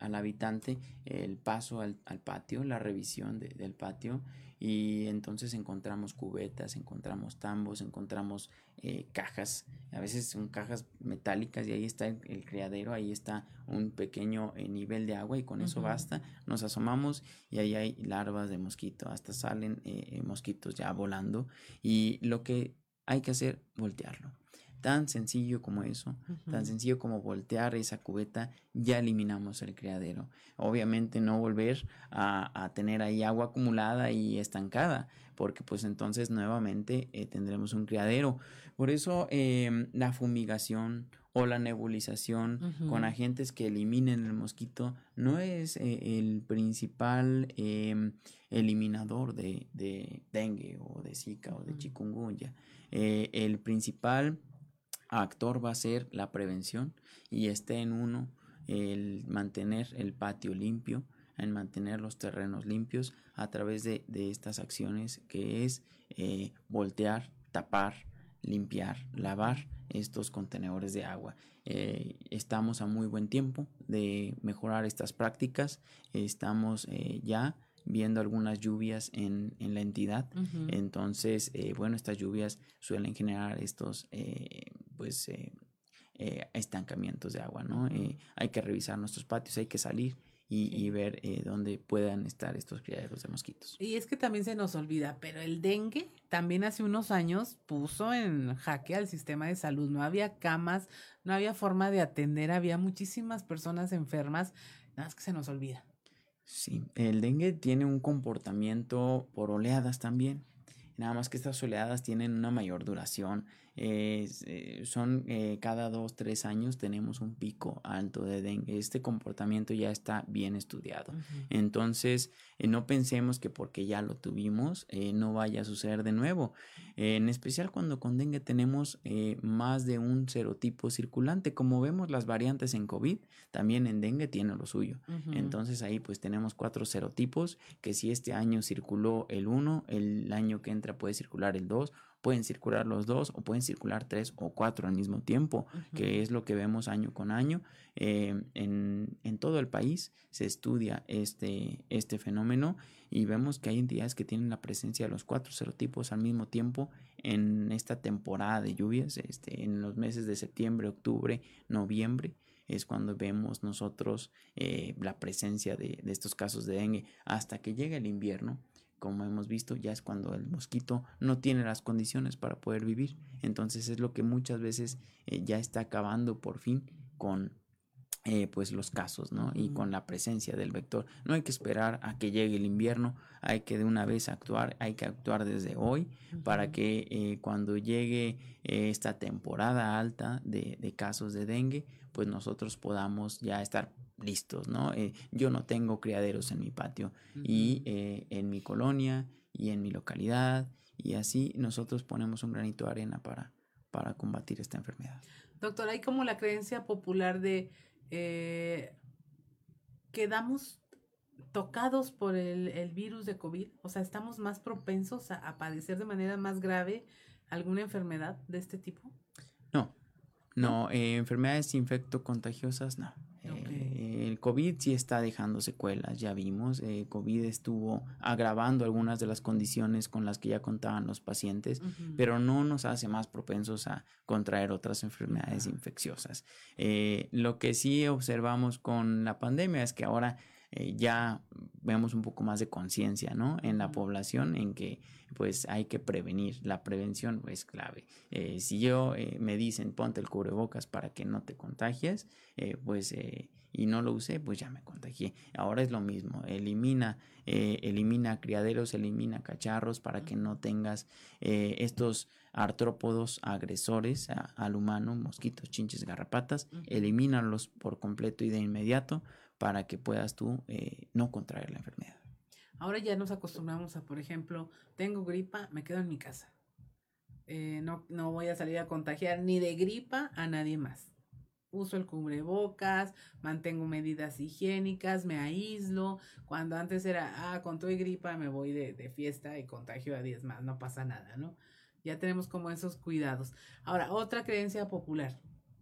Speaker 3: al, habitante el paso al, patio, la revisión del patio y entonces encontramos cubetas, encontramos tambos, encontramos eh, cajas, a veces son cajas metálicas y ahí está el, criadero, ahí está un pequeño eh, nivel de agua y con eso basta, nos asomamos y ahí hay larvas de mosquito, hasta salen eh, mosquitos ya volando y lo que hay que hacer, voltearlo. Tan sencillo como eso, tan sencillo como voltear esa cubeta, ya eliminamos el criadero. Obviamente no volver a, tener ahí agua acumulada y estancada, porque pues entonces nuevamente eh, tendremos un criadero. Por eso em, la fumigación o la nebulización con agentes que eliminen el mosquito no es eh, el principal em, eliminador de, dengue o de zika o de chikungunya. Eh, el principal actor va a ser la prevención y esté en uno el mantener el patio limpio, en mantener los terrenos limpios a través de, estas acciones que es eh, voltear, tapar, limpiar, lavar estos contenedores de agua. Eh, estamos a muy buen tiempo de mejorar estas prácticas. Estamos eh, ya viendo algunas lluvias en, la entidad. Entonces, bueno, estas lluvias suelen generar estos pues eh, eh, estancamientos de agua, ¿no? Eh, hay que revisar nuestros patios, hay que salir y, ver eh, dónde puedan estar estos criaderos de mosquitos.
Speaker 2: Y es que también se nos olvida, pero el dengue también hace unos años puso en jaque al sistema de salud. No había camas, no había forma de atender, había muchísimas personas enfermas, nada más que se nos olvida.
Speaker 3: Sí, el dengue tiene un comportamiento por oleadas también. Nada más que estas oleadas tienen una mayor duración. Eh, son eh, cada dos, tres años tenemos un pico alto de dengue. Este comportamiento ya está bien estudiado. Entonces, eh, no pensemos que porque ya lo tuvimos no vaya a suceder de nuevo. en especial cuando con dengue tenemos más de un serotipo circulante. Como vemos las variantes en COVID, también en dengue tiene lo suyo. Entonces ahí pues tenemos cuatro serotipos que si este año circuló el 1, el año que entra puede circular el 2 pueden circular los dos o pueden circular tres o cuatro al mismo tiempo, que es lo que vemos año con año. Eh, en, en, todo el país se estudia este, este fenómeno y vemos que hay entidades que tienen la presencia de los cuatro serotipos al mismo tiempo en esta temporada de lluvias, este, en los meses de septiembre, octubre, noviembre es cuando vemos nosotros eh, la presencia de, de, estos casos de dengue hasta que llega el invierno como hemos visto, ya es cuando el mosquito no tiene las condiciones para poder vivir. Entonces es lo que muchas veces eh, ya está acabando por fin con eh, pues los casos, ¿no? Y con la presencia del vector. No hay que esperar a que llegue el invierno, hay que de una vez actuar, hay que actuar desde hoy para que eh, cuando llegue esta temporada alta de, de casos de dengue, pues nosotros podamos ya estar listos, ¿no? Eh, yo no tengo criaderos en mi patio y eh, en mi colonia y en mi localidad y así nosotros ponemos un granito de arena para, para combatir esta enfermedad.
Speaker 2: Doctor, hay como la creencia popular de eh, quedamos tocados por el, virus de COVID, o sea, estamos más propensos a, padecer de manera más grave alguna enfermedad de este tipo.
Speaker 3: No, no, enfermedades infectocontagiosas no. Eh, el COVID sí está dejando secuelas, ya vimos. Eh, COVID estuvo agravando algunas de las condiciones con las que ya contaban los pacientes, pero no nos hace más propensos a contraer otras enfermedades infecciosas. Eh, lo que sí observamos con la pandemia es que ahora eh, ya vemos un poco más de conciencia, ¿no? En la población en que pues hay que prevenir. La prevención es clave. Eh, si yo eh, me dicen ponte el cubrebocas para que no te contagies, pues y no lo usé, pues ya me contagié. Ahora es lo mismo. Elimina, elimina criaderos, elimina cacharros para que no tengas estos artrópodos agresores al humano, mosquitos, chinches, garrapatas. Elimínalos por completo y de inmediato para que puedas tú eh, no contraer la enfermedad.
Speaker 2: Ahora ya nos acostumbramos a, por ejemplo, tengo gripa, me quedo en mi casa. Eh, no, no voy a salir a contagiar ni de gripa a nadie más. Uso el cubrebocas, mantengo medidas higiénicas, me aíslo. Cuando antes era, ah, con todo y gripa me voy de, de fiesta y contagio a 10 más, no pasa nada, ¿no? Ya tenemos como esos cuidados. Ahora, otra creencia popular.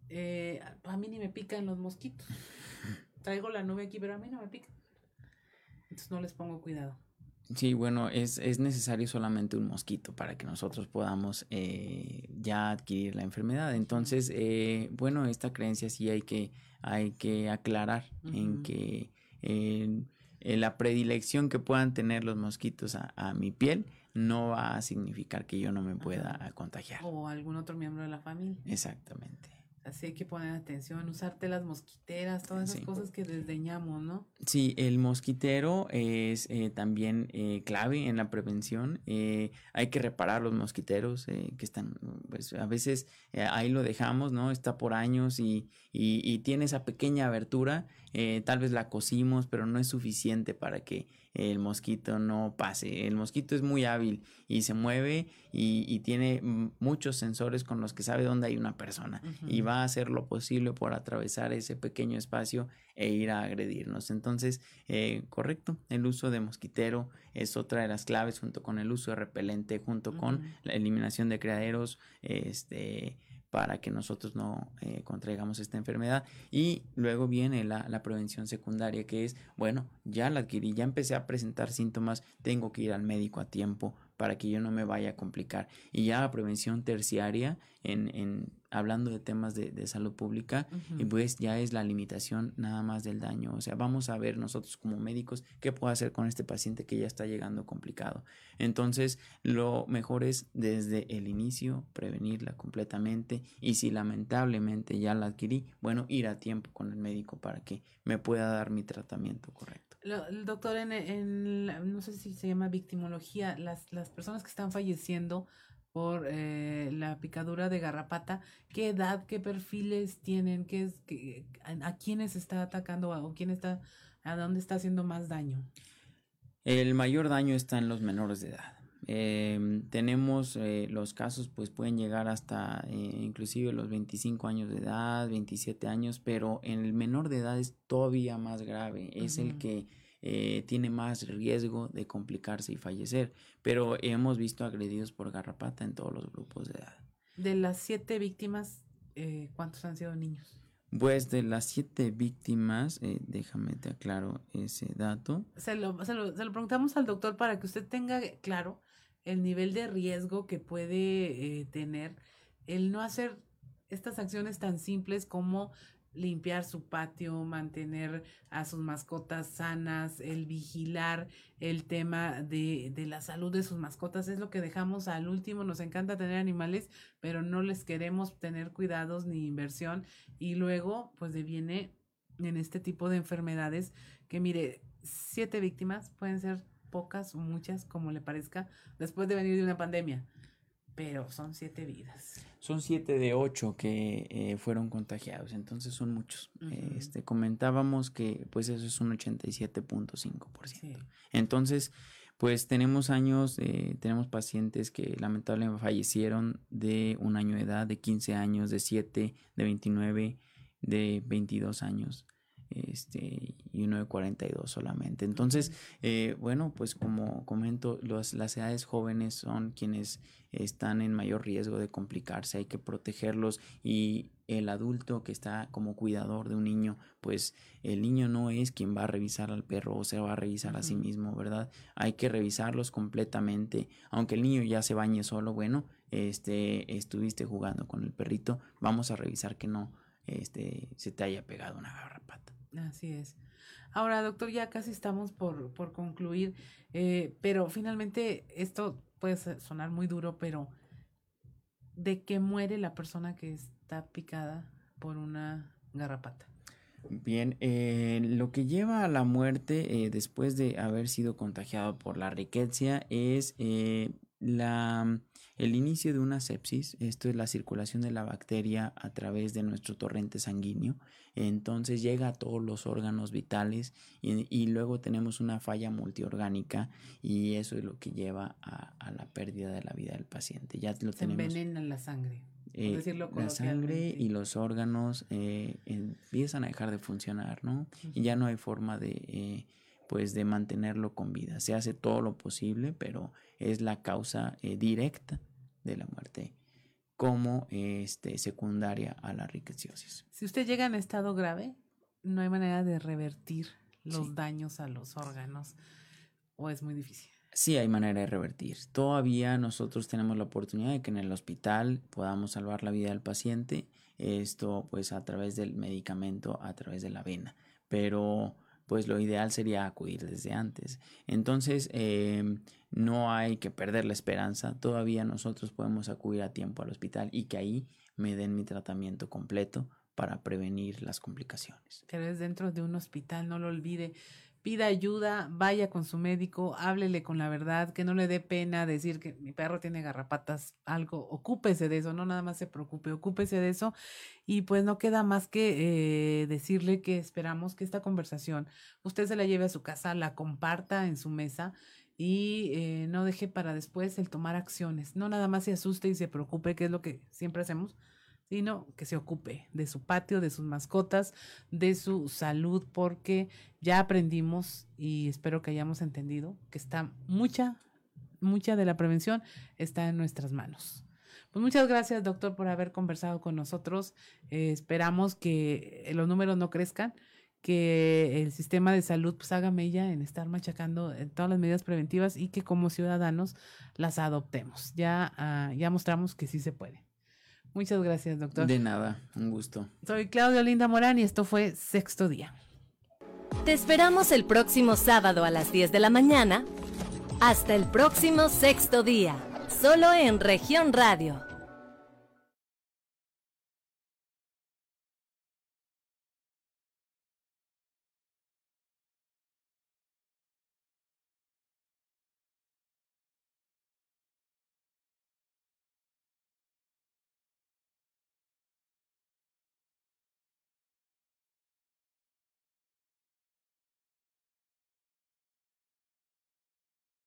Speaker 2: Eh, a mí ni me pican los mosquitos traigo la nube aquí, pero a mí no me pica. Entonces no les pongo cuidado.
Speaker 3: Sí, bueno, es, es necesario solamente un mosquito para que nosotros podamos eh, ya adquirir la enfermedad. Entonces, eh, bueno, esta creencia sí hay que, hay que aclarar en que la predilección que puedan tener los mosquitos a, a, mi piel no va a significar que yo no me pueda contagiar.
Speaker 2: O algún otro miembro de la familia.
Speaker 3: Exactamente.
Speaker 2: Así hay que poner atención, usarte las mosquiteras, todas esas cosas que desdeñamos, ¿no?
Speaker 3: Sí, el mosquitero es eh, también eh, clave en la prevención. Eh, hay que reparar los mosquiteros que están, pues a veces ahí lo dejamos, ¿no? Está por años y, y, y tiene esa pequeña abertura. tal vez la cosimos, pero no es suficiente para que el mosquito no pase. El mosquito es muy hábil y se mueve y, tiene muchos sensores con los que sabe dónde hay una persona y va a hacer lo posible por atravesar ese pequeño espacio e ir a agredirnos. Entonces, eh, correcto, el uso de mosquitero es otra de las claves junto con el uso de repelente, junto con la eliminación de criaderos, este para que nosotros no eh, contraigamos esta enfermedad. Y luego viene la, la, prevención secundaria, que es, bueno, ya la adquirí, ya empecé a presentar síntomas, tengo que ir al médico a tiempo para que yo no me vaya a complicar. Y ya la prevención terciaria en, en hablando de temas de, de salud pública y pues ya es la limitación nada más del daño. O sea, vamos a ver nosotros como médicos qué puedo hacer con este paciente que ya está llegando complicado. Entonces, lo mejor es desde el inicio prevenirla completamente y si lamentablemente ya la adquirí, bueno, ir a tiempo con el médico para que me pueda dar mi tratamiento correcto.
Speaker 2: el doctor, en, en no sé si se llama victimología, las, las personas que están falleciendo por eh, la picadura de garrapata, ¿qué edad, qué perfiles tienen, qué es, qué, a, quiénes está atacando o quién está, a dónde está haciendo más daño?
Speaker 3: El mayor daño está en los menores de edad. Eh, tenemos eh, los casos, pues pueden llegar hasta eh, inclusive los 25 años de edad, 27 años, pero en el menor de edad es todavía más grave. Es el que eh, tiene más riesgo de complicarse y fallecer. Pero hemos visto agredidos por garrapata en todos los grupos de edad.
Speaker 2: De las siete víctimas, eh, ¿cuántos han sido niños?
Speaker 3: Pues de las siete víctimas, eh, déjame te aclaro ese dato.
Speaker 2: Se lo, se, lo, se lo, preguntamos al doctor para que usted tenga claro el nivel de riesgo que puede eh, tener el no hacer estas acciones tan simples como limpiar su patio, mantener a sus mascotas sanas, el vigilar el tema de, de, la salud de sus mascotas, es lo que dejamos al último. Nos encanta tener animales, pero no les queremos tener cuidados ni inversión. Y luego, pues deviene en este tipo de enfermedades que, mire, siete víctimas pueden ser pocas o muchas, como le parezca, después de venir de una pandemia pero son siete vidas.
Speaker 3: Son siete de ocho que eh, fueron contagiados, entonces son muchos. Uh -huh. Este comentábamos que pues eso es un 87.5%. Sí. Entonces, pues tenemos años, eh, tenemos pacientes que lamentablemente fallecieron de un año de edad, de 15 años, de 7, de 29, de 22 años este, y uno de 42 solamente. Entonces, eh, bueno, pues como comento, los, las edades jóvenes son quienes están en mayor riesgo de complicarse, hay que protegerlos y el adulto que está como cuidador de un niño, pues el niño no es quien va a revisar al perro o se va a revisar uh -huh. a sí mismo, ¿verdad? Hay que revisarlos completamente, aunque el niño ya se bañe solo, bueno, este, estuviste jugando con el perrito, vamos a revisar que no este, se te haya pegado una.
Speaker 2: Así es. Ahora, doctor, ya casi estamos por, por concluir, eh, pero finalmente esto puede sonar muy duro, pero ¿de qué muere la persona que está picada por una garrapata?
Speaker 3: Bien, eh, lo que lleva a la muerte eh, después de haber sido contagiado por la riqueza es la, el inicio de una sepsis, esto es la circulación de la bacteria a través de nuestro torrente sanguíneo, entonces llega a todos los órganos vitales y, y luego tenemos una falla multiorgánica y eso es lo que lleva a, a, la pérdida de la vida del paciente. Ya lo
Speaker 2: Se
Speaker 3: tenemos.
Speaker 2: envenena la sangre.
Speaker 3: Eh, la sangre y los órganos eh, empiezan a dejar de funcionar, ¿no? Uh -huh. Y ya no hay forma de, eh, pues, de mantenerlo con vida. Se hace todo lo posible, pero es la causa eh, directa de la muerte como este, secundaria a la riqueciosis.
Speaker 2: Si usted llega en estado grave, no hay manera de revertir los sí. daños a los órganos o es muy difícil.
Speaker 3: Sí hay manera de revertir. Todavía nosotros tenemos la oportunidad de que en el hospital podamos salvar la vida del paciente, esto pues a través del medicamento, a través de la vena, pero pues lo ideal sería acudir desde antes. Entonces, eh, no hay que perder la esperanza, todavía nosotros podemos acudir a tiempo al hospital y que ahí me den mi tratamiento completo para prevenir las complicaciones.
Speaker 2: Pero es dentro de un hospital, no lo olvide. Pida ayuda, vaya con su médico, háblele con la verdad, que no le dé pena decir que mi perro tiene garrapatas, algo, ocúpese de eso, no nada más se preocupe, ocúpese de eso. Y pues no queda más que eh, decirle que esperamos que esta conversación usted se la lleve a su casa, la comparta en su mesa y eh, no deje para después el tomar acciones. No nada más se asuste y se preocupe, que es lo que siempre hacemos, sino que se ocupe de su patio, de sus mascotas, de su salud, porque ya aprendimos y espero que hayamos entendido que está mucha, mucha de la prevención está en nuestras manos. Pues muchas gracias, doctor, por haber conversado con nosotros. Eh, esperamos que los números no crezcan, que el sistema de salud pues haga mella en estar machacando en todas las medidas preventivas y que como ciudadanos las adoptemos. Ya, uh, ya mostramos que sí se puede. Muchas gracias, doctor.
Speaker 3: De nada, un gusto.
Speaker 2: Soy Claudio Linda Morán y esto fue Sexto Día.
Speaker 1: Te esperamos el próximo sábado a las 10 de la mañana. Hasta el próximo Sexto Día, solo en región radio